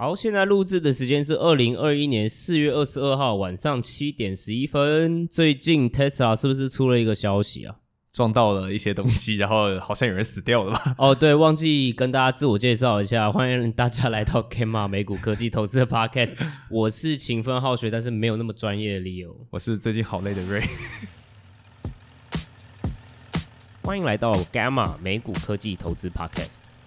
好，现在录制的时间是二零二一年四月二十二号晚上七点十一分。最近 Tesla 是不是出了一个消息啊？撞到了一些东西，然后好像有人死掉了吧？哦，对，忘记跟大家自我介绍一下，欢迎大家来到 Gamma 美股科技投资的 Podcast。我是勤奋好学，但是没有那么专业的 Leo。我是最近好累的 Ray。欢迎来到 Gamma 美股科技投资 Podcast。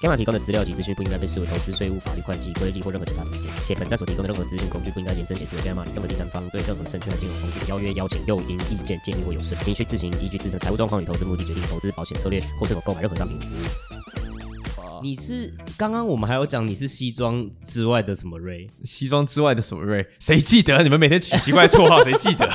Gamma 提供的资料及资讯不应该被视为投资、税务、法律、会计、规例或任何其他意见，且本站所提供的任何资讯工具不应该延伸解释为 Gamma 任何第三方对任何证券和金融工具的邀约、邀请、诱因、意见、建议或有损，您需自行依据自身财务状况与投资目的决定投资保险策略或是否购买任何商品。你是刚刚我们还有讲你是西装之外的什么 Ray？西装之外的什么 Ray？谁记得？你们每天取奇怪绰号，谁记得？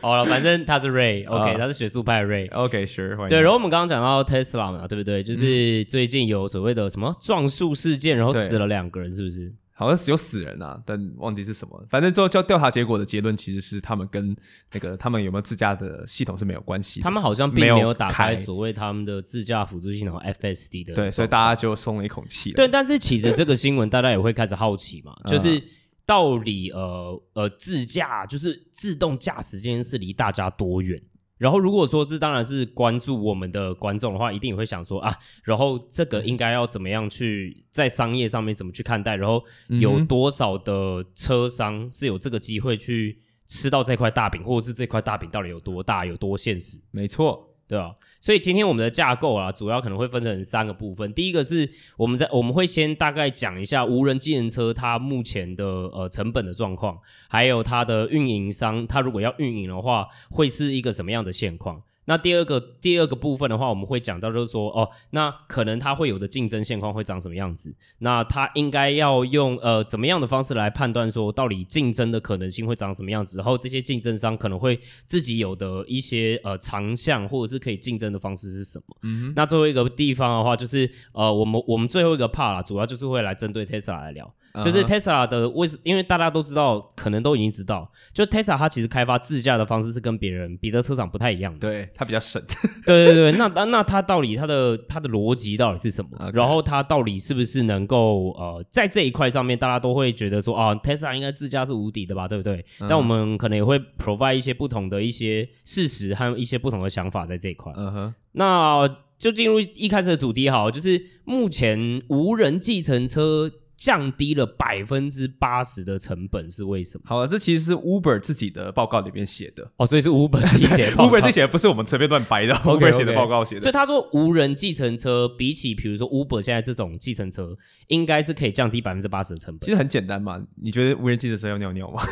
好了，反正他是 Ray，OK，、uh, 他是学术派的 Ray，OK，Sure，、okay, 对。然后我们刚刚讲到 Tesla 嘛，对不对？就是最近有所谓的什么撞树事件，然后死了两个人，是不是？好像是有死人啊，但忘记是什么。反正最后叫调查结果的结论其实是他们跟那个他们有没有自驾的系统是没有关系。他们好像并没有打开所谓他们的自驾辅助系统 FSD 的。对，所以大家就松了一口气。对，但是其实这个新闻大家也会开始好奇嘛，就是。到底呃呃自驾就是自动驾驶这件事离大家多远？然后如果说这当然是关注我们的观众的话，一定也会想说啊，然后这个应该要怎么样去在商业上面怎么去看待？然后有多少的车商是有这个机会去吃到这块大饼，或者是这块大饼到底有多大、有多现实？没错。对啊，所以今天我们的架构啊，主要可能会分成三个部分。第一个是我们在我们会先大概讲一下无人机人车它目前的呃成本的状况，还有它的运营商，它如果要运营的话，会是一个什么样的现况。那第二个第二个部分的话，我们会讲到就是说，哦，那可能它会有的竞争现况会长什么样子？那它应该要用呃怎么样的方式来判断说，到底竞争的可能性会长什么样子？然后这些竞争商可能会自己有的一些呃长项或者是可以竞争的方式是什么？嗯哼。那最后一个地方的话，就是呃我们我们最后一个 part 啦，主要就是会来针对 Tesla 来聊。就是 Tesla 的为，因为大家都知道，可能都已经知道，就 Tesla 它其实开发自驾的方式是跟别人别的车厂不太一样的。对，它比较省。对对对，那那那它到底它的它的逻辑到底是什么？Okay. 然后它到底是不是能够呃在这一块上面，大家都会觉得说啊，Tesla 应该自驾是无敌的吧，对不对？嗯。但我们可能也会 provide 一些不同的一些事实和一些不同的想法在这一块。嗯哼。那就进入一开始的主题好，就是目前无人计程车。降低了百分之八十的成本是为什么？好了，这其实是 Uber 自己的报告里面写的哦，所以是 Uber 自己写的。Uber 自己写的不是我们随便乱掰的 okay.，Uber 写的报告写的。所以他说，无人计程车比起比如说 Uber 现在这种计程车，应该是可以降低百分之八十的成本。其实很简单嘛，你觉得无人计程车要尿尿吗？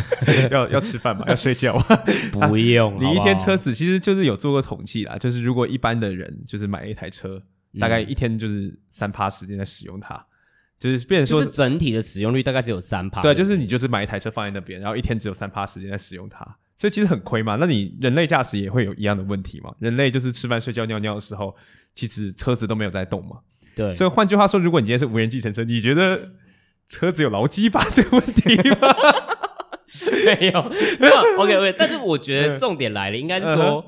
要要吃饭吗？要睡觉吗？不用。你一天车子其实就是有做过统计啦，就是如果一般的人就是买一台车，嗯、大概一天就是三趴时间在使用它。就是变成说，就是整体的使用率大概只有三趴。对，就是你就是买一台车放在那边，然后一天只有三趴时间在使用它，所以其实很亏嘛。那你人类驾驶也会有一样的问题嘛？人类就是吃饭、睡觉、尿尿的时候，其实车子都没有在动嘛。对。所以换句话说，如果你今天是无人计程车，你觉得车子有劳基法这个问题吗？没有，没有。OK OK，但是我觉得重点来了，应该是说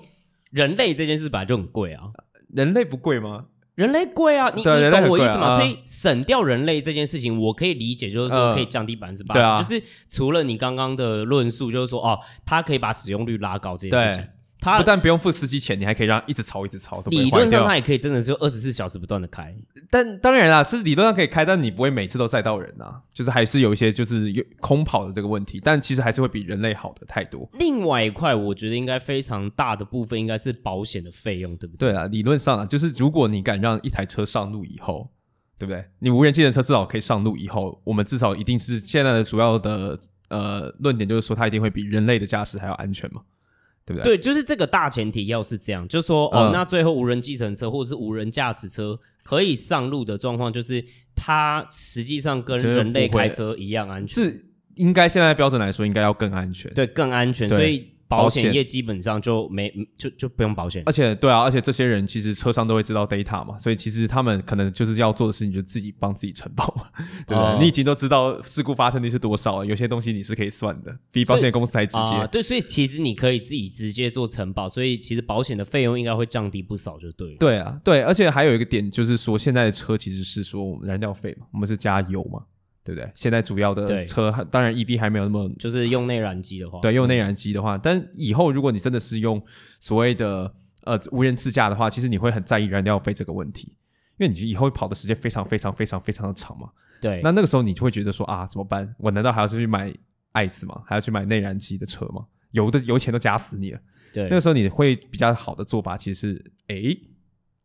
人类这件事本来就很贵啊。人类不贵吗？人类贵啊，你你懂我意思吗？啊、所以省掉人类这件事情，我可以理解，就是说可以降低百分之八十，就是除了你刚刚的论述，就是说哦，它可以把使用率拉高这件事情。它不但不用付司机钱，你还可以让它一直超一直超。理论上它也可以真的是二十四小时不断的开，但当然啦，是理论上可以开，但你不会每次都载到人啊，就是还是有一些就是有空跑的这个问题，但其实还是会比人类好的太多。另外一块，我觉得应该非常大的部分应该是保险的费用，对不对？对啊，理论上啊，就是如果你敢让一台车上路以后，对不对？你无人机的车至少可以上路以后，我们至少一定是现在的主要的呃论点，就是说它一定会比人类的驾驶还要安全嘛。对不对？对，就是这个大前提要是这样，就是说哦、嗯，那最后无人计程车或者是无人驾驶车可以上路的状况，就是它实际上跟人类开车一样安全。是应该现在标准来说，应该要更安全。对，更安全。所以保险业基本上就没就就不用保险。而且对啊，而且这些人其实车商都会知道 data 嘛，所以其实他们可能就是要做的事情，就自己帮自己承保嘛，对不对？哦、你已经都知道事故发生率是多少了，有些东西你是可以算的，比保险公司还直接、呃。对，所以其实你可以自己直接做承保，所以其实保险的费用应该会降低不少，就对了。对啊，对，而且还有一个点就是说，现在的车其实是说我们燃料费嘛，我们是加油嘛。对不对？现在主要的车，当然 EV 还没有那么，就是 用内燃机的话，对，用内燃机的话，但以后如果你真的是用所谓的呃无人自驾的话，其实你会很在意燃料费这个问题，因为你以后跑的时间非常非常非常非常的长嘛。对，那那个时候你就会觉得说啊，怎么办？我难道还要去买 ICE 吗？还要去买内燃机的车吗？油的油钱都加死你了。对，那个时候你会比较好的做法，其实是诶。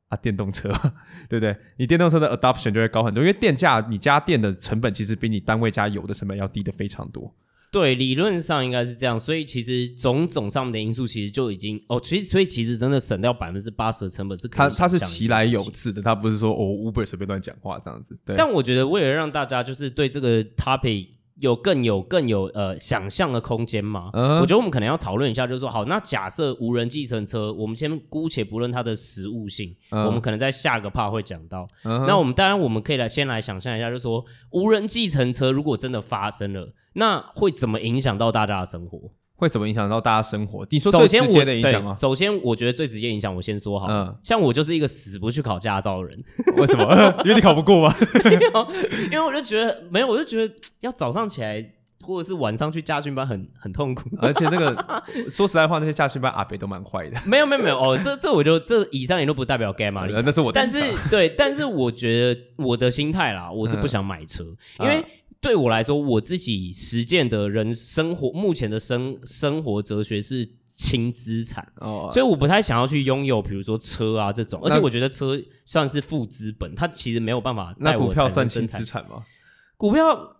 啊，电动车，对不对？你电动车的 adoption 就会高很多，因为电价你加电的成本其实比你单位加油的成本要低的非常多。对，理论上应该是这样，所以其实种种上面的因素其实就已经哦，其实所以其实真的省掉百分之八十的成本是可以。它它是其来有自的，它不是说哦 Uber 随便乱讲话这样子。对。但我觉得为了让大家就是对这个 topic。有更有更有呃想象的空间吗？嗯、我觉得我们可能要讨论一下，就是说，好，那假设无人计程车，我们先姑且不论它的实物性，嗯、我们可能在下个 part 会讲到。嗯、那我们当然我们可以来先来想象一下，就是说，无人计程车如果真的发生了，那会怎么影响到大家的生活？会怎么影响到大家生活？你说最直接的影响吗？首先，我觉得最直接影响，我先说好。嗯，像我就是一个死不去考驾照的人。为什么？因为你考不过吗？因为我就觉得没有，我就觉得要早上起来或者是晚上去驾训班很很痛苦。而且那个说实在话，那些驾训班阿北都蛮坏的。没有没有没有哦，这这我就这以上也都不代表嘛。那是我。但是对，但是我觉得我的心态啦，我是不想买车，因为。对我来说，我自己实践的人生活目前的生生活哲学是轻资产哦，所以我不太想要去拥有，比如说车啊这种，而且我觉得车算是负资本，它其实没有办法带我。那股票算轻资产吗？股票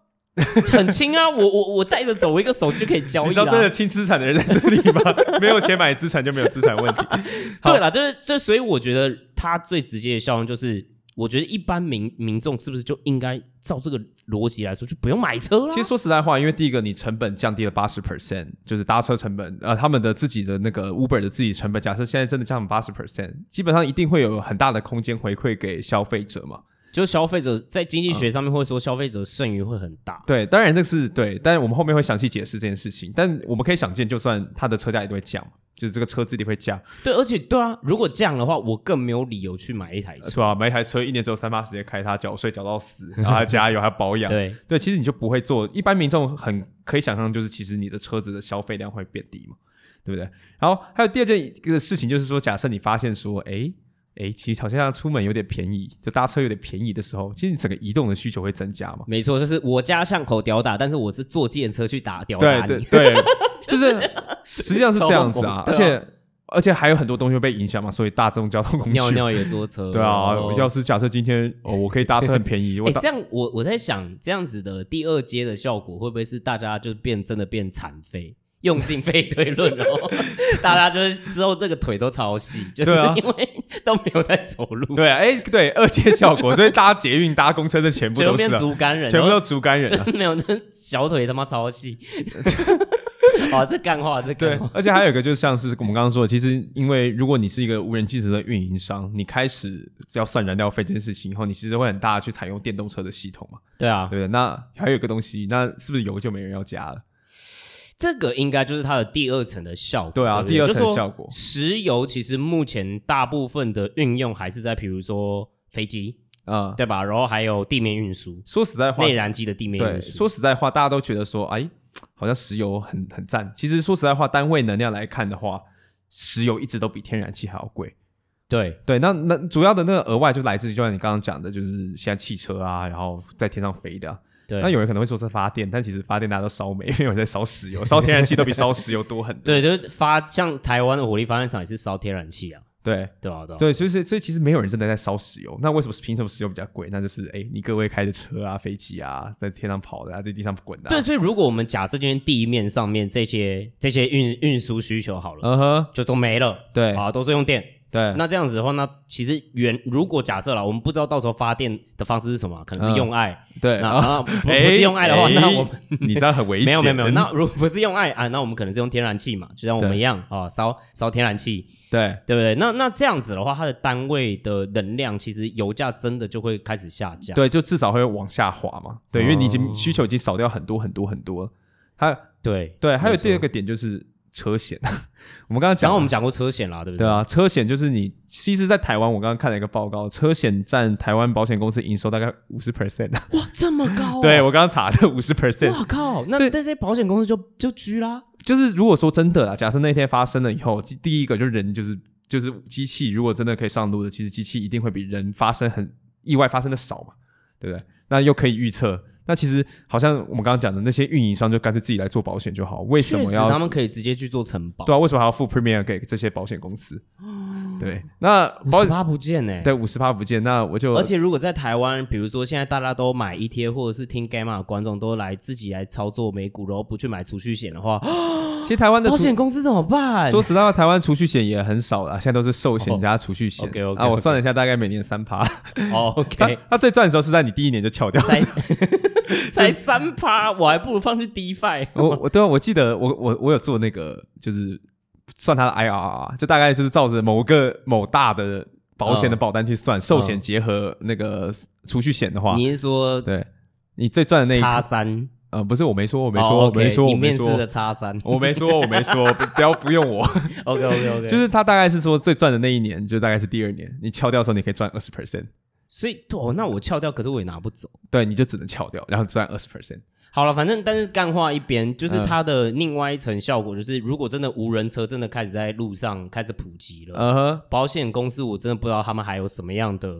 很轻啊，我我我带着走，我一个手机就可以交易。你知道真的轻资产的人在这里吗？没有钱买资产就没有资产问题。对了，就是就所以我觉得它最直接的效用就是。我觉得一般民民众是不是就应该照这个逻辑来说，就不用买车了？其实说实在话，因为第一个你成本降低了八十 percent，就是搭车成本，呃，他们的自己的那个 Uber 的自己成本，假设现在真的降了八十 percent，基本上一定会有很大的空间回馈给消费者嘛。就是消费者在经济学上面会说，消费者剩余会很大。嗯。对，当然这是对，但是我们后面会详细解释这件事情。但我们可以想见，就算它的车价也都会降。就是这个车子里会降，对，而且对啊，如果这样的话，我更没有理由去买一台车，对啊，买一台车一年只有三八时间开它，缴税缴到死，然后还加油还要保养，对对，其实你就不会做。一般民众很可以想象，就是其实你的车子的消费量会变低嘛，对不对？然后还有第二件一个事情，就是说，假设你发现说，哎。哎，其实好像出门有点便宜，就搭车有点便宜的时候，其实你整个移动的需求会增加嘛。没错，就是我家巷口屌打，但是我是坐计程车去打屌打你。对对对，就是 实际上是这样子啊。而且而且还有很多东西会被影响嘛，所以大众交通工具尿尿也坐车。对啊，要是假设今天哦，我可以搭车很便宜，我这样我我在想，这样子的第二阶的效果会不会是大家就变真的变残废？用尽废推论哦，大家就是之后那个腿都超细，就是因为都没有在走路。对啊，哎，对，二阶效果，所以搭捷运、搭公车的全部都是竹竿人，全部都竹竿人，真没有，这小腿他妈超细。哦，这干话，这对，而且还有一个就是像是我们刚刚说的，其实因为如果你是一个无人汽车的运营商，你开始要算燃料费这件事情以后，你其实会很大的去采用电动车的系统嘛。对啊，对，那还有一个东西，那是不是油就没人要加了？这个应该就是它的第二层的效果。对啊，对对第二层效果。石油其实目前大部分的运用还是在，比如说飞机啊，嗯、对吧？然后还有地面运输。说实在话，内燃机的地面运输。说实在话，大家都觉得说，哎，好像石油很很赞。其实说实在话，单位能量来看的话，石油一直都比天然气还要贵。对对，那那主要的那个额外就来自于，就像你刚刚讲的，就是现在汽车啊，然后在天上飞的。对，那有人可能会说是发电，但其实发电大家都烧煤，没有人在烧石油，烧天然气都比烧石油多很多。对，就是发像台湾的火力发电厂也是烧天然气啊。对，对啊，对，对，所以所以其实没有人真的在烧石油。那为什么凭什么石油比较贵？那就是哎，你各位开的车啊、飞机啊，在天上跑的啊，在地上滚的。对，所以如果我们假设今天地面上面这些这些运运输需求好了，嗯哼，就都没了。对，啊，都是用电。对，那这样子的话，那其实原如果假设了，我们不知道到时候发电的方式是什么，可能是用爱。嗯、对，那、啊、不，不是用爱的话，欸、那我们 你这样很危险。没有没有没有，那如果不是用爱啊，那我们可能是用天然气嘛，就像我们一样啊，烧烧天然气。对，对不对？那那这样子的话，它的单位的能量，其实油价真的就会开始下降。对，就至少会往下滑嘛。对，因为你已经需求已经少掉很多很多很多了。它，对对，还有第二个点就是车险。我们刚刚讲，我们讲过车险啦，对不对？对啊，车险就是你，其实，在台湾，我刚刚看了一个报告，车险占台湾保险公司营收大概五十 percent。哇，这么高！对，我刚刚查的五十 percent。哇靠！那这些保险公司就就居啦。就是如果说真的啦，假设那天发生了以后，第一个就是人就是。就是机器如果真的可以上路的，其实机器一定会比人发生很意外发生的少嘛，对不对？那又可以预测。那其实好像我们刚刚讲的那些运营商就干脆自己来做保险就好，为什么要他们可以直接去做承保？对啊，为什么还要付 premium 给这些保险公司？对，那五十趴不见呢、欸？对，五十趴不见，那我就而且如果在台湾，比如说现在大家都买 ETF，或者是听 Gamma 的观众都来自己来操作美股，然后不去买储蓄险的话，其实台湾的保险公司怎么办？说实在话，台湾储蓄险也很少了，现在都是寿险加储蓄险。OK OK，啊，我算了一下，大概每年三趴。哦 OK，那最赚的时候是在你第一年就翘掉。才三趴，我还不如放去 DeFi。我我对啊，我记得我我我有做那个，就是算它的 IRR，就大概就是照着某个某大的保险的保单去算，寿险结合那个储蓄险的话，你是说对，你最赚的那一叉三？呃，不是，我没说，我没说，我没说，我面试的叉三，我没说，我没说，不要不用我。OK OK OK，就是他大概是说最赚的那一年，就大概是第二年，你敲掉的时候，你可以赚二十 percent。所以哦，那我撬掉，可是我也拿不走。对，你就只能撬掉，然后赚二十 percent。好了，反正但是干话一边，就是它的另外一层效果，就是如果真的无人车真的开始在路上开始普及了，嗯哼，保险公司我真的不知道他们还有什么样的。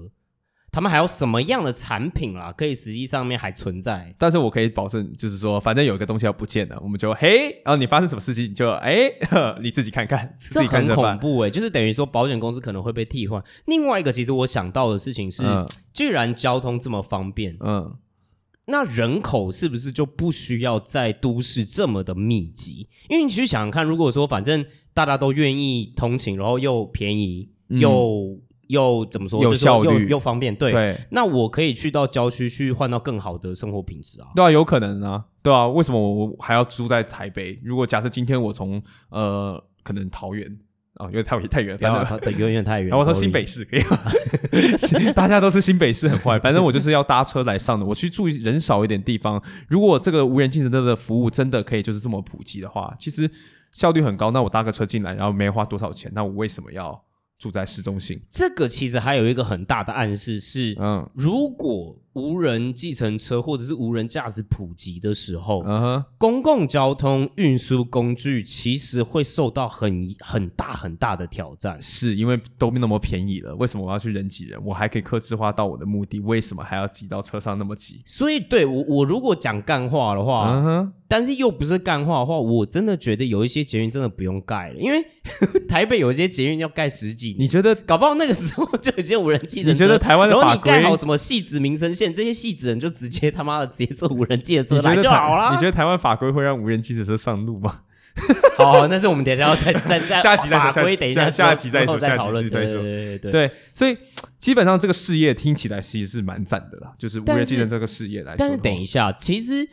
他们还有什么样的产品啦？可以实际上面还存在？但是我可以保证，就是说，反正有一个东西要不见了，我们就嘿，然后你发生什么事情，你就哎，你自己看看，这很恐怖哎、欸，就是等于说保险公司可能会被替换。另外一个，其实我想到的事情是，嗯、既然交通这么方便，嗯，那人口是不是就不需要在都市这么的密集？因为你其实想想看，如果说反正大家都愿意通勤，然后又便宜又、嗯又怎么说？有效率，又，又方便。对，对，那我可以去到郊区去换到更好的生活品质啊。对啊，有可能啊。对啊，为什么我还要住在台北？如果假设今天我从呃，可能桃园啊，因为太太远了，反正它的远远太远。我说新北市可以吗？大家都是新北市很坏，反正我就是要搭车来上的。我去住人少一点地方。如果这个无人计程车的服务真的可以就是这么普及的话，其实效率很高。那我搭个车进来，然后没花多少钱，那我为什么要？住在市中心，这个其实还有一个很大的暗示是，嗯，如果。无人计程车或者是无人驾驶普及的时候，uh huh. 公共交通运输工具其实会受到很很大很大的挑战，是因为都那么便宜了，为什么我要去人挤人？我还可以克制化到我的目的，为什么还要挤到车上那么挤？所以，对我我如果讲干话的话，uh huh. 但是又不是干话的话，我真的觉得有一些捷运真的不用盖了，因为 台北有一些捷运要盖十几年，你觉得搞不好那个时候就已经无人计程车？你觉得台湾的法规，然后你盖好什么汐止民生线？这些戏子人就直接他妈的直接坐无人机的车来就好了。你觉得台湾法规会让无人机的车上路吗？好，那是我们等一下要再再再 下集再说。法规等一下下集再说，再讨论。再说。对对对，所以基本上这个事业听起来其实是蛮赞的啦，就是无人机的这个事业来说。但是等一下，其实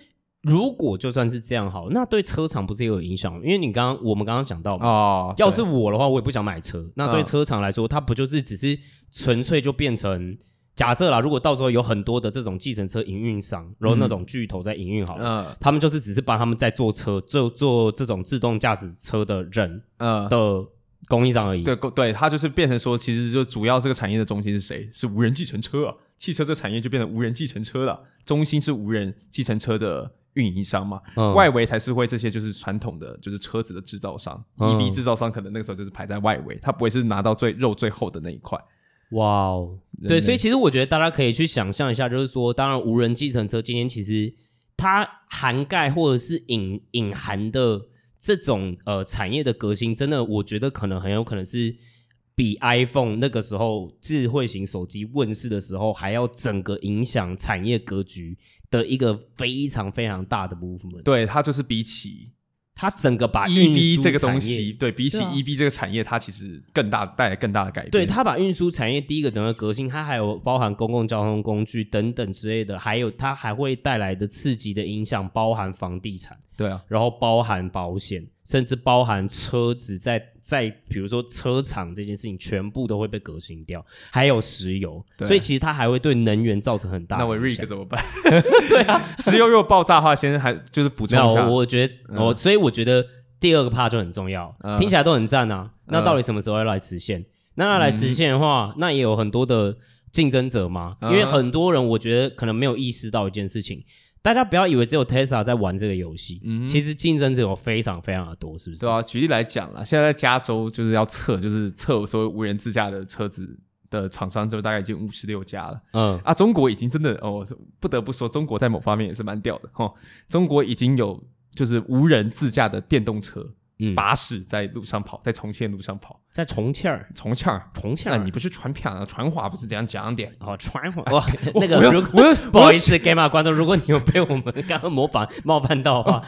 如果就算是这样好，那对车厂不是也有影响？因为你刚刚我们刚刚讲到哦，要是我的话，我也不想买车。那对车厂来说，它不就是只是纯粹就变成。假设啦，如果到时候有很多的这种计程车营运商，然后那种巨头在营运好了，嗯、他们就是只是帮他们在做车，做做这种自动驾驶车的人，嗯的供应商而已。对对，它就是变成说，其实就主要这个产业的中心是谁？是无人计程车啊，汽车这个产业就变成无人计程车了，中心是无人计程车的运营商嘛，嗯、外围才是会这些就是传统的就是车子的制造商、嗯、，EV 制造商可能那个时候就是排在外围，他不会是拿到最肉最厚的那一块。哇哦，对，所以其实我觉得大家可以去想象一下，就是说，当然无人计程车今天其实它涵盖或者是隐隐含的这种呃产业的革新，真的我觉得可能很有可能是比 iPhone 那个时候智慧型手机问世的时候还要整个影响产业格局的一个非常非常大的 movement。对，它就是比起。它整个把 EV 这个东西，对比起 EV 这个产业，它其实更大带来更大的改变。对，它把运输产业第一个整个革新，它还有包含公共交通工具等等之类的，还有它还会带来的刺激的影响，包含房地产。对啊，然后包含保险，甚至包含车子在，在在比如说车厂这件事情，全部都会被革新掉，还有石油，所以其实它还会对能源造成很大的。那我 Rick 怎么办？对啊，石油如果爆炸的话，先还就是补充一下。我觉得我、嗯、所以我觉得第二个 part 就很重要，嗯、听起来都很赞啊。那到底什么时候要来实现？嗯、那要来实现的话，嗯、那也有很多的竞争者嘛，因为很多人我觉得可能没有意识到一件事情。大家不要以为只有 Tesla 在玩这个游戏，嗯，其实竞争者有非常非常的多，是不是？对啊，举例来讲啦，现在在加州就是要测，就是测所谓无人自驾的车子的厂商，就大概已经五十六家了。嗯啊，中国已经真的哦，不得不说，中国在某方面也是蛮屌的哈。中国已经有就是无人自驾的电动车。嗯，巴士在路上跑，在重庆路上跑，在重庆儿，重庆儿，重庆。儿你不是传片啊？传话不是这样讲的哦，传话。哇，那个，如果 不好意思，Gamma 观众，如果你有被我们刚刚模仿 冒犯到的话，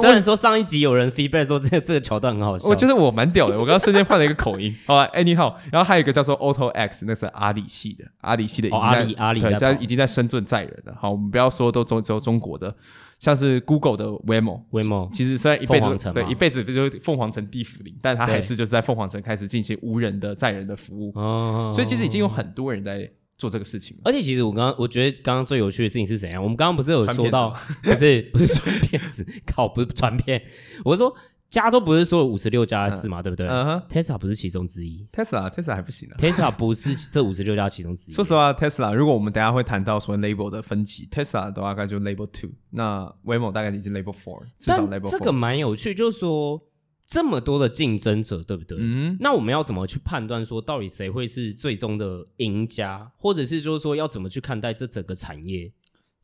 虽然说上一集有人 feedback 说这个这个桥段很好笑，我觉得我蛮屌的。我刚刚瞬间换了一个口音。好吧，Anyhow，然后还有一个叫做 Auto X，那是阿里系的，阿里系的，阿里阿里在已经在深圳载人了。好，我们不要说都中只有中国的。像是 Google 的 Waymo，Waymo。其实虽然一辈子对一辈子就是凤凰城地府林，但他还是就是在凤凰城开始进行无人的载人的服务，哦，所以其实已经有很多人在做这个事情。而且其实我刚刚我觉得刚刚最有趣的事情是怎样？我们刚刚不是有说到，不是不是传骗子，靠，不是传骗，我是说。加州不是说有五十六家是嘛？对不对？，Tesla 不是其中之一。Tesla，Tesla 还不行啊。Tesla 不是这五十六家其中之一。说实话，Tesla 如果我们等下会谈到说 Label 的分级，Tesla 大概就 Label Two，那 Waymo 大概已经 Label Four，至少 Label。这个蛮有趣，就是说这么多的竞争者，对不对？嗯。那我们要怎么去判断说到底谁会是最终的赢家，或者是就是说要怎么去看待这整个产业？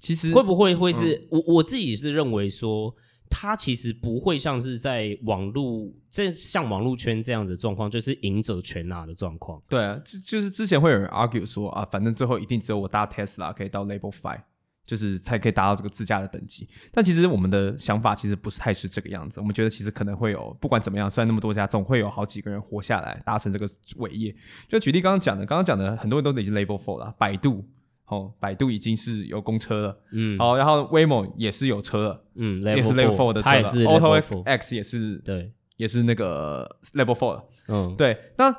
其实会不会会是、嗯、我我自己是认为说。它其实不会像是在网络，这像网络圈这样子的状况，就是赢者全拿的状况。对啊，就就是之前会有人 argue 说啊，反正最后一定只有我搭 Tesla 可以到 Level Five，就是才可以达到这个自驾的等级。但其实我们的想法其实不是太是这个样子。我们觉得其实可能会有，不管怎么样，虽然那么多家，总会有好几个人活下来，达成这个伟业。就举例刚刚讲的，刚刚讲的很多人都已经 Level Four 了，百度。哦，百度已经是有公车了，嗯，好，然后 Waymo 也是有车了，嗯，也是 Level Four 的车了，Auto X 也是，对，也是那个 Level Four 了，嗯，对。那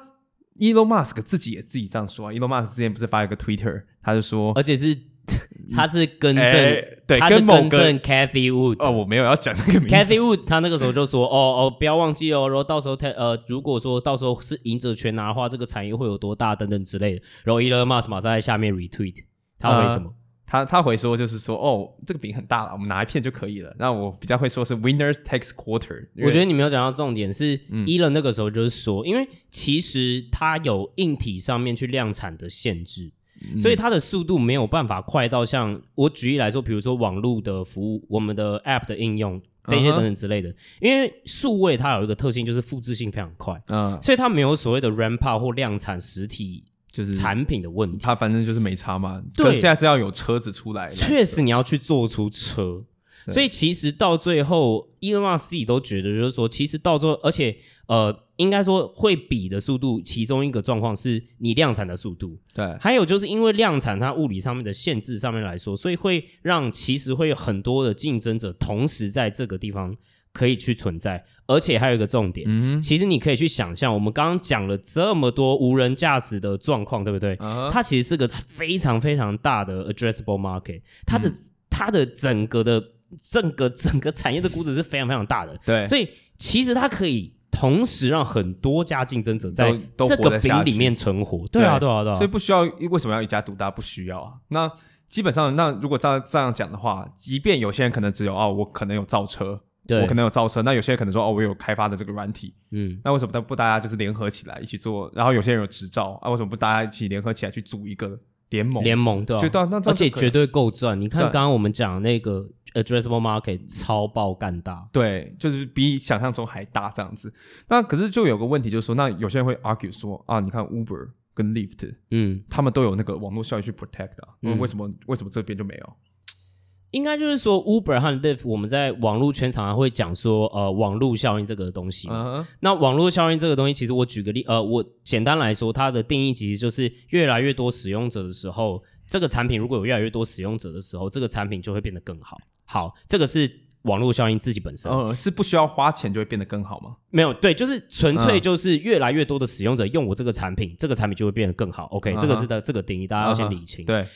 Elon Musk 自己也自己这样说啊，Elon Musk 之前不是发一个 Twitter，他就说，而且是 他是更正，对，他是更正 Cathy Wood，哦，我没有要讲那个名字，Cathy Wood，他那个时候就说，哦哦，不要忘记哦，然后到时候他呃，如果说到时候是赢者全拿的话，这个产业会有多大等等之类的，然后 Elon Musk 马上在下面 retweet。他回什么？呃、他他回说就是说，哦，这个饼很大了，我们拿一片就可以了。那我比较会说是 winner takes quarter。我觉得你没有讲到重点是，伊伦、嗯、那个时候就是说，因为其实它有硬体上面去量产的限制，嗯、所以它的速度没有办法快到像我举例来说，比如说网络的服务、我们的 app 的应用等一些等等之类的。因为数位它有一个特性，就是复制性非常快，嗯，所以它没有所谓的 ramp up 或量产实体。就是产品的问题，它反正就是没差嘛。对，现在是要有车子出来，确实你要去做出车。所以其实到最后，Elon Musk 自己都觉得，就是说，其实到最后，而且呃，应该说会比的速度，其中一个状况是你量产的速度。对，还有就是因为量产它物理上面的限制上面来说，所以会让其实会有很多的竞争者同时在这个地方。可以去存在，而且还有一个重点，嗯，其实你可以去想象，我们刚刚讲了这么多无人驾驶的状况，对不对？Uh huh. 它其实是个非常非常大的 addressable market，它的、嗯、它的整个的整个整个产业的估值是非常非常大的，对，所以其实它可以同时让很多家竞争者在这个饼里面存活，对啊，对啊，对啊，所以不需要为什么要一家独大？不需要啊。那基本上，那如果这样这样讲的话，即便有些人可能只有哦，我可能有造车。对我可能有造车，那有些人可能说哦，我有开发的这个软体，嗯，那为什么不大家就是联合起来一起做？然后有些人有执照啊，为什么不大家一起联合起来去组一个联盟？联盟对吧？而且绝对够赚。你看刚刚我们讲那个 addressable market 超爆干大，对，就是比想象中还大这样子。那可是就有个问题，就是说，那有些人会 argue 说啊，你看 Uber 跟 Lyft，嗯，他们都有那个网络效益去 protect 啊，嗯，为什么为什么这边就没有？应该就是说，Uber 和 Lyft，我们在网络圈常常会讲说，呃，网络效应这个东西。Uh -huh. 那网络效应这个东西，其实我举个例，呃，我简单来说，它的定义其实就是越来越多使用者的时候，这个产品如果有越来越多使用者的时候，这个产品就会变得更好。好，这个是网络效应自己本身。呃，是不需要花钱就会变得更好吗？没有，对，就是纯粹就是越来越多的使用者用我这个产品，uh. 这个产品就会变得更好。-huh. 这个是的这个定义，大家要先理清。Uh -huh. 对。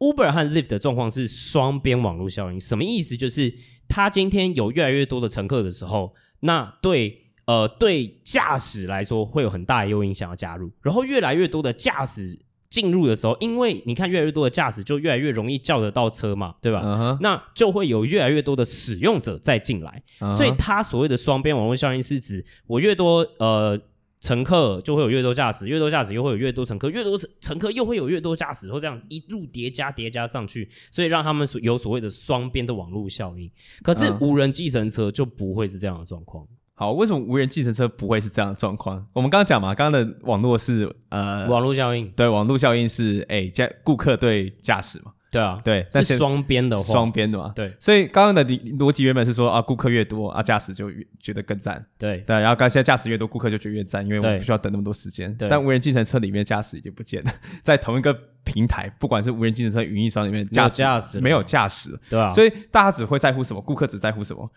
Uber 和 Lyft 的状况是双边网络效应，什么意思？就是它今天有越来越多的乘客的时候，那对呃对驾驶来说会有很大的诱因想要加入，然后越来越多的驾驶进入的时候，因为你看越来越多的驾驶就越来越容易叫得到车嘛，对吧？Uh -huh. 那就会有越来越多的使用者再进来，uh -huh. 所以他所谓的双边网络效应是指我越多呃。乘客就会有越多驾驶，越多驾驶又会有越多乘客，越多乘乘客又会有越多驾驶，或这样一路叠加叠加上去，所以让他们有所谓的双边的网络效应。可是无人计程车就不会是这样的状况。好，为什么无人计程车不会是这样的状况？我们刚刚讲嘛，刚刚的网络是呃网络效应，对，网络效应是哎驾顾客对驾驶嘛。对啊，对，但是双边的话，双边的嘛。对，所以刚刚的逻辑原本是说啊，顾客越多啊，驾驶就越觉得更赞。对对，然后刚现在驾驶越多，顾客就觉得越赞，因为我们不需要等那么多时间。对，但无人计程车里面驾驶已经不见了，在同一个平台，不管是无人计程车运营商里面驾驶，驾驶没有驾驶，对啊，所以大家只会在乎什么？顾客只在乎什么？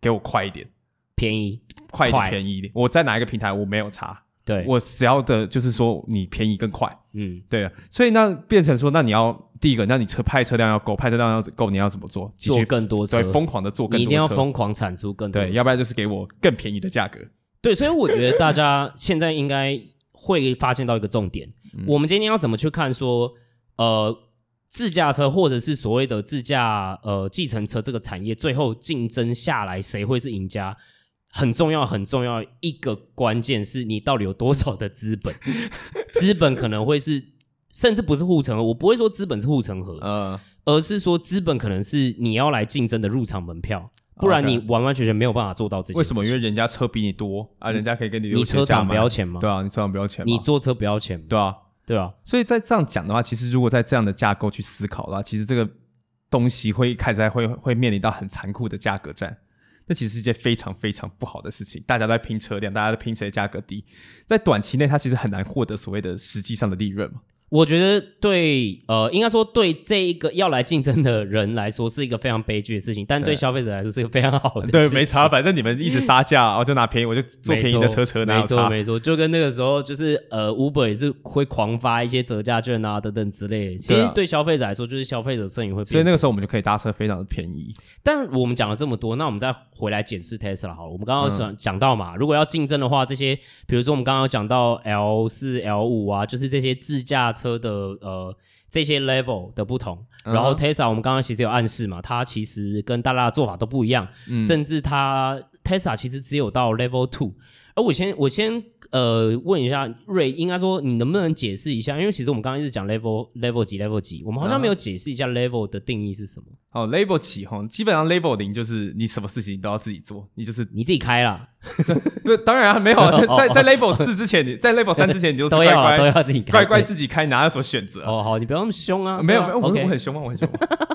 给我快一点，便宜，快一点，便宜一点。我在哪一个平台我没有差。对，我只要的就是说你便宜更快，嗯，对啊，所以那变成说，那你要第一个，那你车派车辆要够，派车辆要够，你要怎么做？做更多车，对，疯狂的做更多车，你一定要疯狂产出更多，对，要不然就是给我更便宜的价格。对，所以我觉得大家现在应该会发现到一个重点，嗯、我们今天要怎么去看说，呃，自驾车或者是所谓的自驾呃计程车这个产业，最后竞争下来谁会是赢家？很重要，很重要一个关键是你到底有多少的资本，资本可能会是，甚至不是护城河，我不会说资本是护城河，嗯，而是说资本可能是你要来竞争的入场门票，不然你完完全全没有办法做到这些。为什么？因为人家车比你多啊，人家可以跟你你车厂不要钱吗？对啊，你车厂不要钱吗？你坐车不要钱？对啊，对啊。所以在这样讲的话，其实如果在这样的架构去思考的话，其实这个东西会开始会会面临到很残酷的价格战。这其实是一件非常非常不好的事情，大家在拼车辆，大家都拼谁价格低，在短期内，它其实很难获得所谓的实际上的利润嘛。我觉得对，呃，应该说对这一个要来竞争的人来说是一个非常悲剧的事情，但对消费者来说是一个非常好的事情。对，没差，反正你们一直杀价，然后就拿便宜，我就坐便宜的车车，没错，没错，就跟那个时候就是呃，Uber 也是会狂发一些折价券啊等等之类的。其实对消费者来说，就是消费者剩余会变，所以那个时候我们就可以搭车非常的便宜。但我们讲了这么多，那我们再回来检视 Tesla 好了。我们刚刚讲讲到嘛，如果要竞争的话，这些比如说我们刚刚讲到 L 四、L 五啊，就是这些自驾车的呃。呃，这些 level 的不同，然后 Tesla 我们刚刚其实有暗示嘛，它其实跟大家的做法都不一样，嗯、甚至它 Tesla 其实只有到 level two。而我先我先呃问一下瑞，应该说你能不能解释一下？因为其实我们刚刚一直讲 level level 几 level 几，我们好像没有解释一下 level 的定义是什么。哦，level 几哈，基本上 level 零就是你什么事情都要自己做，你就是你自己开啦。不，当然啊没有，在在 level 四之前，你在 level 三之前你就乖乖都要都要自己开，乖乖自己开，哪有什么选择？哦，好，你不要那么凶啊。没有没有，我很凶吗？我很凶。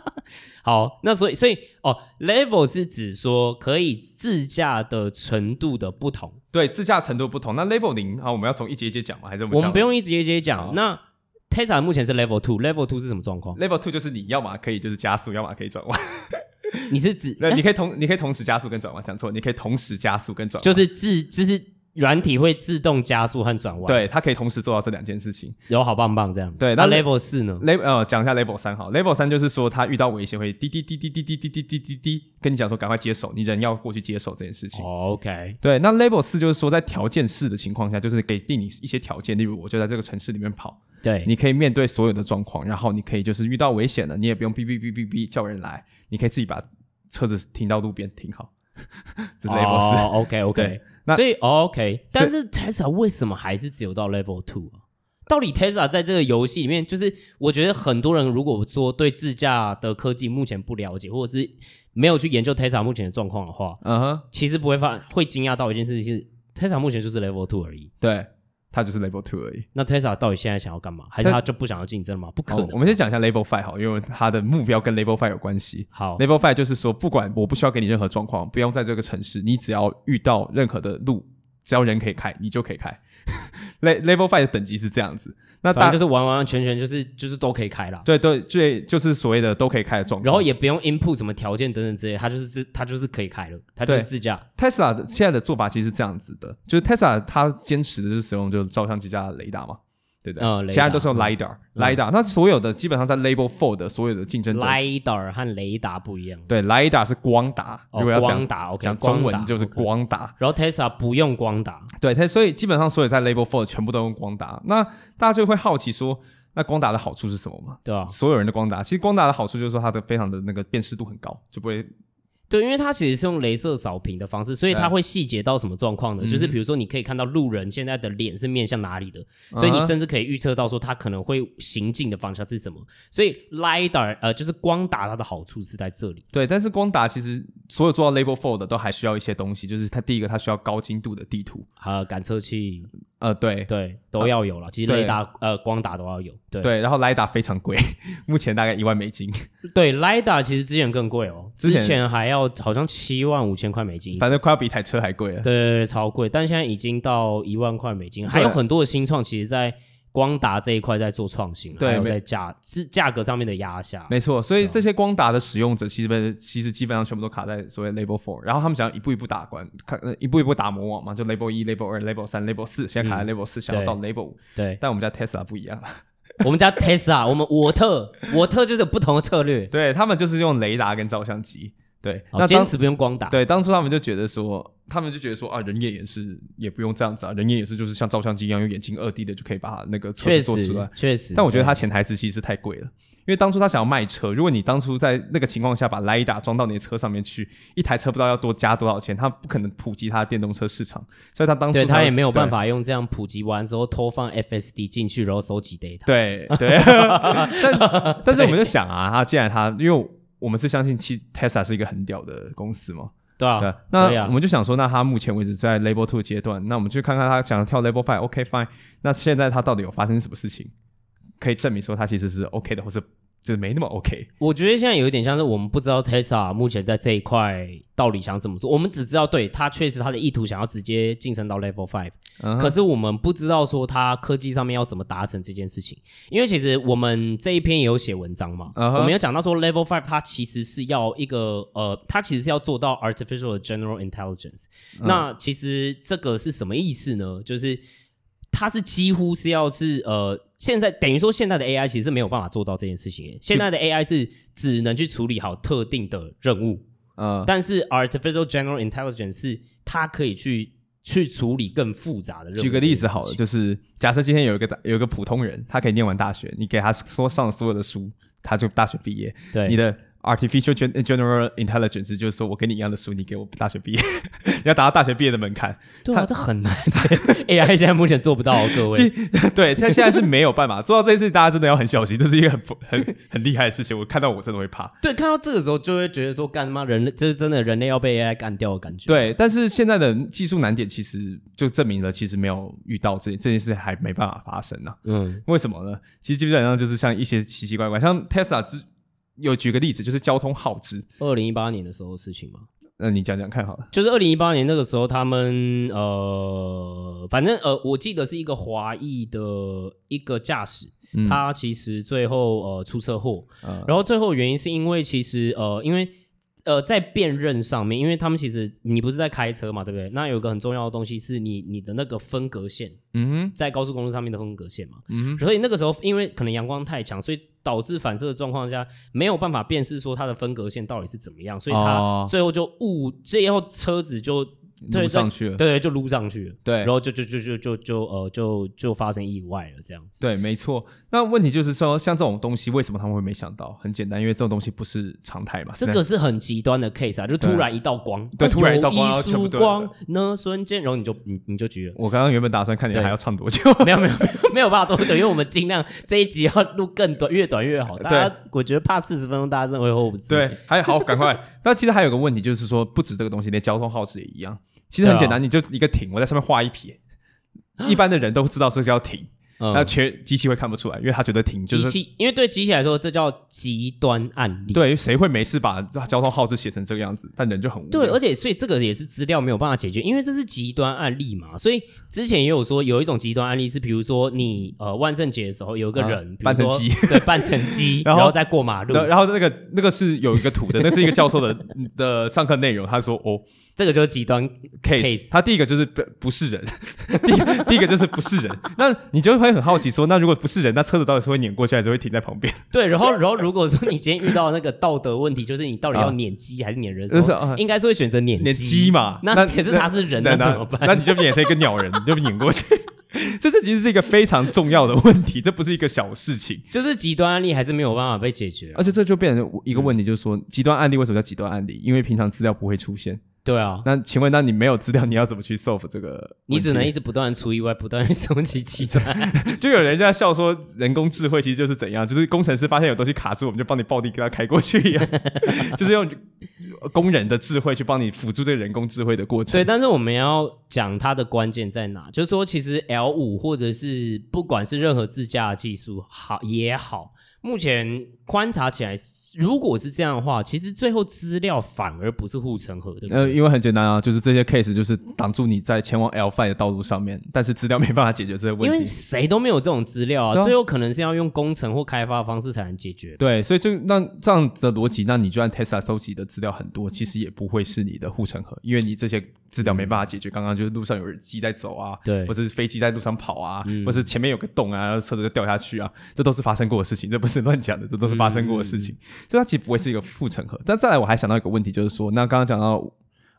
好，那所以所以哦，level 是指说可以自驾的程度的不同。对，自驾程度不同。那 level 零，啊，我们要从一节一节讲吗？还是我们我们不用一节一节讲？那 Tesla 目前是 level two，level two 是什么状况？level two 就是你要么可以就是加速，要么可以转弯。你是指？对，你可以同你可以同时加速跟转弯，讲错，你可以同时加速跟转弯，就是自就是。软体会自动加速和转弯，对，它可以同时做到这两件事情，有好棒棒这样。对，那 Level 四呢？Level 呃，讲一下 Level 三好。Level 三就是说，它遇到危险会滴滴滴滴滴滴滴滴滴滴滴，跟你讲说赶快接手，你人要过去接手这件事情。Oh, OK，对，那 Level 四就是说，在条件式的情况下，就是给定你一些条件，例如我就在这个城市里面跑，对，你可以面对所有的状况，然后你可以就是遇到危险了，你也不用哔哔哔哔哔叫人来，你可以自己把车子停到路边停好。这是 Level 四。Oh, OK 所以、哦、OK，但是 Tesla 为什么还是只有到 Level Two 啊？到底 Tesla 在这个游戏里面，就是我觉得很多人如果说对自驾的科技目前不了解，或者是没有去研究 Tesla 目前的状况的话，嗯哼，其实不会发会惊讶到一件事情是，是 Tesla 目前就是 Level Two 而已。对，它就是 Level Two 而已。那 Tesla 到底现在想要干嘛？还是他就不想要竞争吗？不可能、哦。我们先讲一下 Level Five 好，因为它的目标跟 Level Five 有关系。好，Level Five 就是说，不管我不需要给你任何状况，不用在这个城市，你只要遇到任何的路，只要人可以开，你就可以开。Level Five 的等级是这样子，那当然就是完完全全就是就是都可以开了。对对对，就是所谓的都可以开的状况，然后也不用 input 什么条件等等之类，它就是自它就是可以开了，它就是自驾。Tesla 的现在的做法其实是这样子的，就是 Tesla 它坚持的是使用就是照相机加雷达嘛。对的，嗯，其他都是用 lidar，lidar，那所有的基本上在 Label Four 的所有的竞争者，lidar 和雷达不一样。对，lidar 是光达，如果要讲讲中文就是光达。然后 Tesla 不用光达，对，它所以基本上所有在 Label Four 全部都用光达。那大家就会好奇说，那光达的好处是什么嘛？对啊，所有人的光达，其实光达的好处就是说它的非常的那个辨识度很高，就不会。对，因为它其实是用镭射扫屏的方式，所以它会细节到什么状况呢？就是比如说，你可以看到路人现在的脸是面向哪里的，所以你甚至可以预测到说他可能会行进的方向是什么。所以 lidar 呃，就是光打它的好处是在这里。对，但是光打其实所有做到 label four 的都还需要一些东西，就是它第一个它需要高精度的地图，呃，感测器。呃，对对，都要有了。其实雷达呃，光打都要有。对对，然后雷达非常贵，目前大概一万美金。对，雷达其实之前更贵哦，之前还要好像七万五千块美金，反正快要比一台车还贵了。对对对，超贵，但现在已经到一万块美金，还有很多的新创，其实在。光达这一块在做创新，对，还有在价是价格上面的压下，没错。所以这些光达的使用者，其实其实基本上全部都卡在所谓 label Four，然后他们想要一步一步打关，看一步一步打魔网嘛，就 label 一、label 二、label 三、label 四，现在卡在 label 四，想要到 label 五。对，但我们家 Tesla 不一样，我们家 Tesla，我们沃特，沃特就是有不同的策略，对他们就是用雷达跟照相机。对，那坚持不用光打。对，当初他们就觉得说，他们就觉得说啊，人眼也是也不用这样子啊，人眼也是就是像照相机一样，用眼睛二 D 的就可以把那个车子做出来。确实，但我觉得它潜台词其实是太贵了，因为当初他想要卖车，如果你当初在那个情况下把雷达装到你的车上面去，一台车不知道要多加多少钱，他不可能普及他的电动车市场，所以他当初对他也没有办法用这样普及完之后偷放 FSD 进去，然后收集 data。对对，但但是我们就想啊，他既然他因为。我们是相信，其 Tesla 是一个很屌的公司嘛？对啊。对，那我们就想说，那他目前为止在 Level Two 阶段，那我们去看看他想要跳 Level Five，OK fine。那现在他到底有发生什么事情，可以证明说他其实是 OK 的，或是就是没那么 OK？我觉得现在有一点像是我们不知道 Tesla 目前在这一块到底想怎么做，我们只知道对它确实它的意图想要直接晋升到 Level Five。Uh. 可是我们不知道说它科技上面要怎么达成这件事情，因为其实我们这一篇也有写文章嘛，uh. 我们有讲到说 Level Five 它其实是要一个呃，它其实是要做到 Artificial General Intelligence。Uh. 那其实这个是什么意思呢？就是它是几乎是要是呃，现在等于说现在的 AI 其实是没有办法做到这件事情，现在的 AI 是只能去处理好特定的任务，嗯、uh，huh. 但是 Artificial General Intelligence 是它可以去。去处理更复杂的任务。举个例子好了，就是假设今天有一个有一个普通人，他可以念完大学，你给他说上所有的书，他就大学毕业。对，你的。Artificial General Intelligence 就是说我跟你一样的书，你给我大学毕业，你要达到大学毕业的门槛。对啊，这很难。AI 现在目前做不到，各位。对，他现在是没有办法做到这件事，大家真的要很小心，这是一个很很很厉害的事情。我看到我真的会怕。对，看到这个时候就会觉得说，干他妈人类这是真的人类要被 AI 干掉的感觉。对，但是现在的技术难点其实就证明了，其实没有遇到这这件事还没办法发生呢、啊。嗯，为什么呢？其实基本上就是像一些奇奇怪怪，像 Tesla 之。有举个例子，就是交通耗资，二零一八年的时候的事情吗？那你讲讲看好了。就是二零一八年那个时候，他们呃，反正呃，我记得是一个华裔的一个驾驶，嗯、他其实最后呃出车祸，嗯、然后最后原因是因为其实呃，因为呃在辨认上面，因为他们其实你不是在开车嘛，对不对？那有个很重要的东西是你你的那个分隔线，嗯哼，在高速公路上面的分隔线嘛，嗯哼，所以那个时候因为可能阳光太强，所以。导致反射的状况下没有办法辨识说它的分隔线到底是怎么样，所以它最后就误，最后车子就。撸上去了，对，对，就撸上去了，对，然后就就就就就就呃就就发生意外了，这样子。对，没错。那问题就是说，像这种东西，为什么他们会没想到？很简单，因为这种东西不是常态嘛。这个是很极端的 case 啊，就突然一道光，对，突然一道光，一束光，那瞬间，然后你就你你就举了。我刚刚原本打算看你还要唱多久，没有没有没有没有办法多久，因为我们尽量这一集要录更短，越短越好。大家，我觉得怕四十分钟，大家认为会 hold 不住。对，还好，赶快。那其实还有个问题，就是说，不止这个东西，连交通号志也一样。其实很简单，啊、你就一个停，我在上面画一撇，一般的人都知道这叫停。那、嗯、全机器会看不出来，因为他觉得停就是机器，因为对机器来说，这叫极端案例。对，谁会没事把交通号志写成这个样子？但人就很无。对，而且所以这个也是资料没有办法解决，因为这是极端案例嘛。所以之前也有说，有一种极端案例是，比如说你呃万圣节的时候有一个人扮成鸡，对，扮成鸡，然后再过马路，然后那个那个是有一个图的，那是一个教授的 的上课内容。他说哦。这个就是极端 case, case，他第一个就是不不是人，第一第一个就是不是人，那你就会很好奇说，那如果不是人，那车子到底是会碾过去，还是会停在旁边？对，然后然后如果说你今天遇到那个道德问题，就是你到底要碾鸡还是碾人的时候，啊、应该是会选择碾碾鸡嘛？那可是他是人，那，那怎么办？那你就碾成一个鸟人，你就碾过去。这这其实是一个非常重要的问题，这不是一个小事情，就是极端案例还是没有办法被解决，而且这就变成一个问题，就是说极端案例为什么叫极端案例？因为平常资料不会出现。对啊，那请问，那你没有资料，你要怎么去 solve 这个？你只能一直不断出意外，不断收集极端。就有人在笑说，人工智慧其实就是怎样，就是工程师发现有东西卡住，我们就帮你暴力给他开过去一样，就是用工人的智慧去帮你辅助这个人工智慧的过程。对，但是我们要讲它的关键在哪，就是说，其实 L 五或者是不管是任何自驾的技术好也好，目前观察起来。如果是这样的话，其实最后资料反而不是护城河的。呃，因为很简单啊，就是这些 case 就是挡住你在前往 lfi 的道路上面，但是资料没办法解决这些问题。因为谁都没有这种资料啊，最后可能是要用工程或开发的方式才能解决。对，所以就那这样的逻辑，那你就算 Tesla 收集的资料很多，其实也不会是你的护城河，因为你这些资料没办法解决。刚刚就是路上有人机在走啊，对，或是飞机在路上跑啊，嗯、或是前面有个洞啊，然后车子就掉下去啊，这都是发生过的事情，这不是乱讲的，这都是发生过的事情。所以它其实不会是一个。护城河，但再来我还想到一个问题，就是说，那刚刚讲到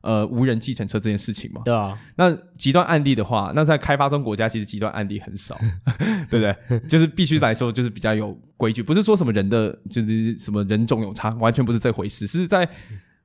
呃无人计程车这件事情嘛，对啊，那极端案例的话，那在开发中国家其实极端案例很少，对不对？就是必须来说，就是比较有规矩，不是说什么人的就是什么人种有差，完全不是这回事。是在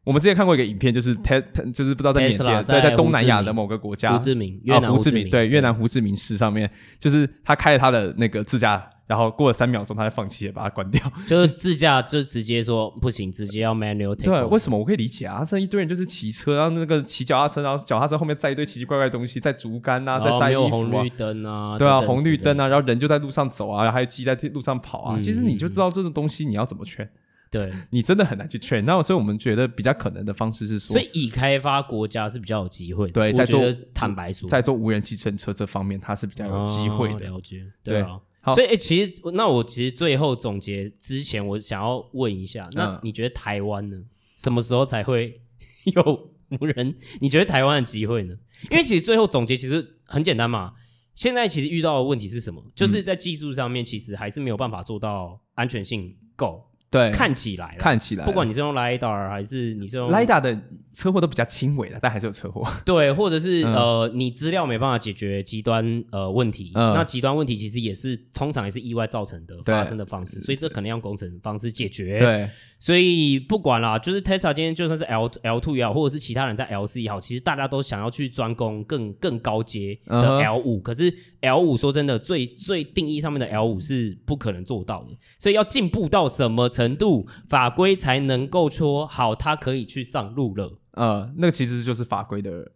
我们之前看过一个影片，就是他 就是不知道在缅甸，对，在东南亚的某个国家，胡志明，越南胡志明，哦、对，越南胡志明市上面，就是他开了他的那个自驾。然后过了三秒钟，他就放弃了，把它关掉。就是自驾，就直接说不行，直接要 manual take。对，为什么我可以理解啊？这一堆人就是骑车，然后那个骑脚踏车，然后脚踏车后面载一堆奇奇怪怪的东西，在竹竿啊，在晒衣服啊，红绿灯啊，对啊，红绿灯啊，然后人就在路上走啊，还有鸡在路上跑啊。嗯、其实你就知道这种东西你要怎么劝，对你真的很难去劝。那所以我们觉得比较可能的方式是说，所以已开发国家是比较有机会。对，在做坦白说，在做无人计程车这方面，它是比较有机会的。哦、了解，对啊。对所以，哎、欸，其实那我其实最后总结之前，我想要问一下，那你觉得台湾呢？什么时候才会 有无人？你觉得台湾的机会呢？因为其实最后总结其实很简单嘛。现在其实遇到的问题是什么？就是在技术上面，其实还是没有办法做到安全性够。对，看起来，看起来，不管你是用 LiDAR 还是你是用 LiDAR 的车祸都比较轻微的，但还是有车祸。对，或者是、嗯、呃，你资料没办法解决极端呃问题，嗯、那极端问题其实也是通常也是意外造成的发生的方式，所以这可能用工程方式解决。对。所以不管啦，就是 Tesla 今天就算是 L L two 也好，或者是其他人在 L 四也好，其实大家都想要去专攻更更高阶的 L 五、uh-huh。可是 L 五说真的，最最定义上面的 L 五是不可能做到的。所以要进步到什么程度，法规才能够说好，他可以去上路了？呃，那个其实就是法规的。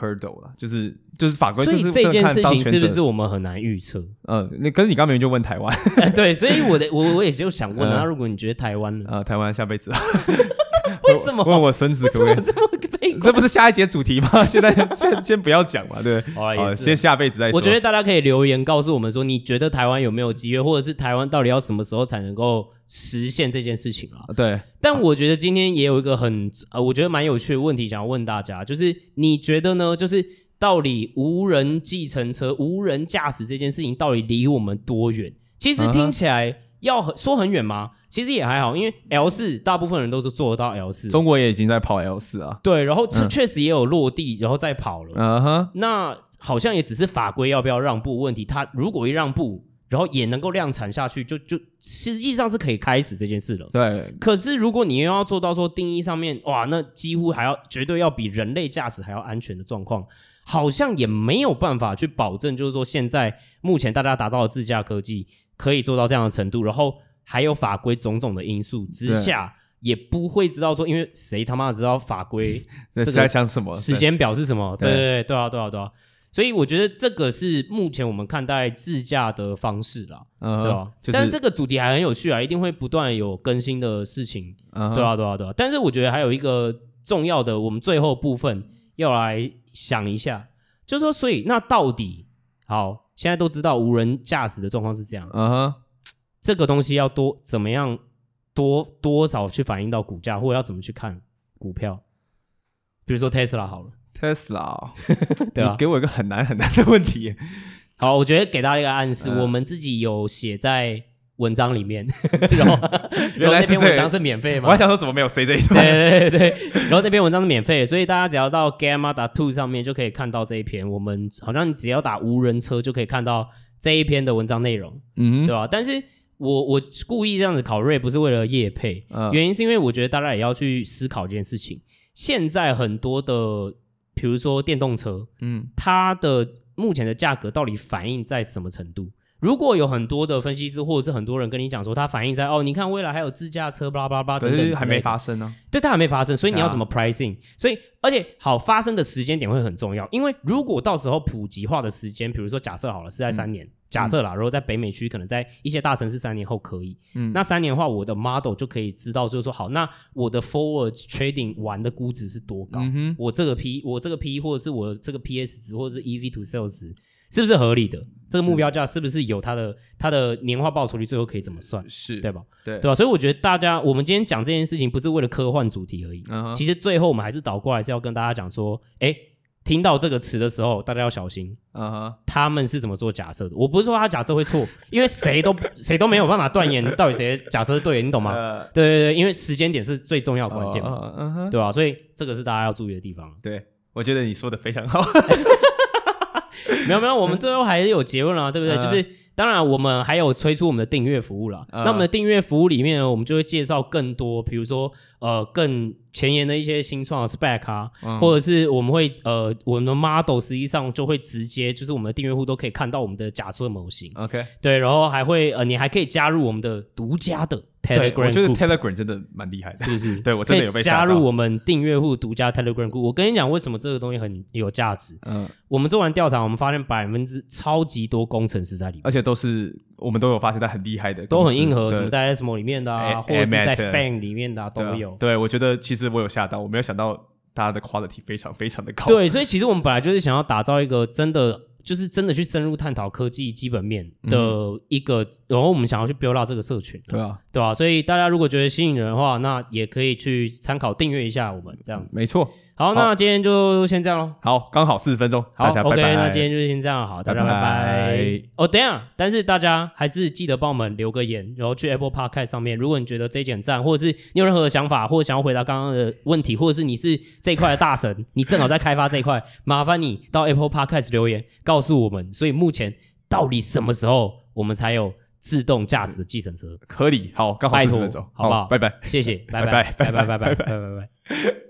hurdle 了，就是就是法规，所以这件事情是不是我们很难预测？嗯，那可是你刚明明就问台湾，对，所以我的我我也就想问，那如果你觉得台湾呢？啊，台湾下辈子，为什么？问我孙子可不可以这么？这不是下一节主题吗？现在先先不要讲嘛，对，好，先下辈子再说。我觉得大家可以留言告诉我们说，你觉得台湾有没有机会，或者是台湾到底要什么时候才能够？实现这件事情啊，对。但我觉得今天也有一个很呃，我觉得蛮有趣的问题想要问大家，就是你觉得呢？就是到底无人计程车、无人驾驶这件事情到底离我们多远？其实听起来要很说很远吗？其实也还好，因为 L 四大部分人都是做得到 L 四，中国也已经在跑 L 四啊。对，然后确确实也有落地，然后再跑了。嗯哼。那好像也只是法规要不要让步问题。他如果一让步，然后也能够量产下去，就就实际上是可以开始这件事了。对。可是如果你又要做到说定义上面，哇，那几乎还要绝对要比人类驾驶还要安全的状况，好像也没有办法去保证，就是说现在目前大家达到的自驾科技可以做到这样的程度，然后还有法规种种的因素之下，也不会知道说，因为谁他妈知道法规 在讲什么，时间表是什么？对对对，对啊对啊对啊。所以我觉得这个是目前我们看待自驾的方式啦，嗯、对吧？就是、但是这个主题还很有趣啊，一定会不断有更新的事情，嗯、对啊，对啊，对啊。但是我觉得还有一个重要的，我们最后部分要来想一下，就是说，所以那到底好，现在都知道无人驾驶的状况是这样，嗯哼，这个东西要多怎么样多多少去反映到股价，或者要怎么去看股票？比如说 Tesla 好了。Tesla，对啊，给我一个很难很难的问题。好，我觉得给大家一个暗示，呃、我们自己有写在文章里面，然后然后那篇文章是免费吗？我还想说怎么没有 C 这一段？对对对对，然后那篇文章是免费的，所以大家只要到 Gamma.two 上面就可以看到这一篇。我们好像只要打无人车就可以看到这一篇的文章内容，嗯，对吧？但是我我故意这样子考瑞不是为了业配，嗯、原因是因为我觉得大家也要去思考这件事情。现在很多的。比如说电动车，嗯，它的目前的价格到底反映在什么程度？如果有很多的分析师或者是很多人跟你讲说，它反映在哦，你看未来还有自驾车，巴拉巴拉巴拉等等，还没发生呢、啊。对，它还没发生，所以你要怎么 pricing？、啊、所以而且好发生的时间点会很重要，因为如果到时候普及化的时间，比如说假设好了是在三年。嗯假设啦，如果在北美区，可能在一些大城市，三年后可以。嗯，那三年的话，我的 model 就可以知道，就是说，好，那我的 forward trading 玩的估值是多高？我这个 P，我这个 P，或者是我这个 PS 值，或者是 EV to sales 值，是不是合理的？这个目标价是不是有它的它的年化报酬率？最后可以怎么算？是对吧？对对吧？所以我觉得大家，我们今天讲这件事情，不是为了科幻主题而已。其实最后我们还是倒过来是要跟大家讲说，哎。听到这个词的时候，大家要小心。uh，huh. 他们是怎么做假设的？我不是说他假设会错，因为谁都谁都没有办法断言到底谁假设是对的，你懂吗？Uh, 对对对，因为时间点是最重要的关键，uh, uh huh. 对吧？所以这个是大家要注意的地方。对，我觉得你说的非常好。没有没有，我们最后还是有结论了，对不对？Uh. 就是当然，我们还有推出我们的订阅服务了。Uh. 那我们的订阅服务里面呢，我们就会介绍更多，比如说呃更。前沿的一些新创的 spec 啊，嗯、或者是我们会呃，我们的 model 实际上就会直接就是我们的订阅户都可以看到我们的假设模型。OK，对，然后还会呃，你还可以加入我们的独家的 Telegram。我觉得 Telegram 真的蛮厉害的，是不是？对我真的有被加入我们订阅户独家 Telegram group。我跟你讲，为什么这个东西很有价值？嗯，我们做完调查，我们发现百分之超级多工程师在里面，而且都是我们都有发现，他很厉害的，都很硬核，什么在 SMO 里面的啊，或者是在 Fang 里面的都有。对，我觉得其实我有吓到，我没有。想到大家的 quality 非常非常的高，对，所以其实我们本来就是想要打造一个真的，就是真的去深入探讨科技基本面的一个，嗯、然后我们想要去 build 到这个社群，对啊，对吧、啊？所以大家如果觉得吸引人的话，那也可以去参考订阅一下我们这样子，没错。好，那今天就先这样喽。好，刚好四十分钟，好大家拜拜。OK，那今天就先这样，好，大家拜拜。拜拜哦，等一下，但是大家还是记得帮我们留个言，然后去 Apple Podcast 上面，如果你觉得这一点赞，或者是你有任何的想法，或者想要回答刚刚的问题，或者是你是这一块的大神，你正好在开发这一块，麻烦你到 Apple Podcast 留言告诉我们。所以目前到底什么时候我们才有自动驾驶的计程车？合理，好，刚好四十分钟，好不好？拜拜，谢谢，拜拜，拜拜，拜拜，拜拜，拜拜。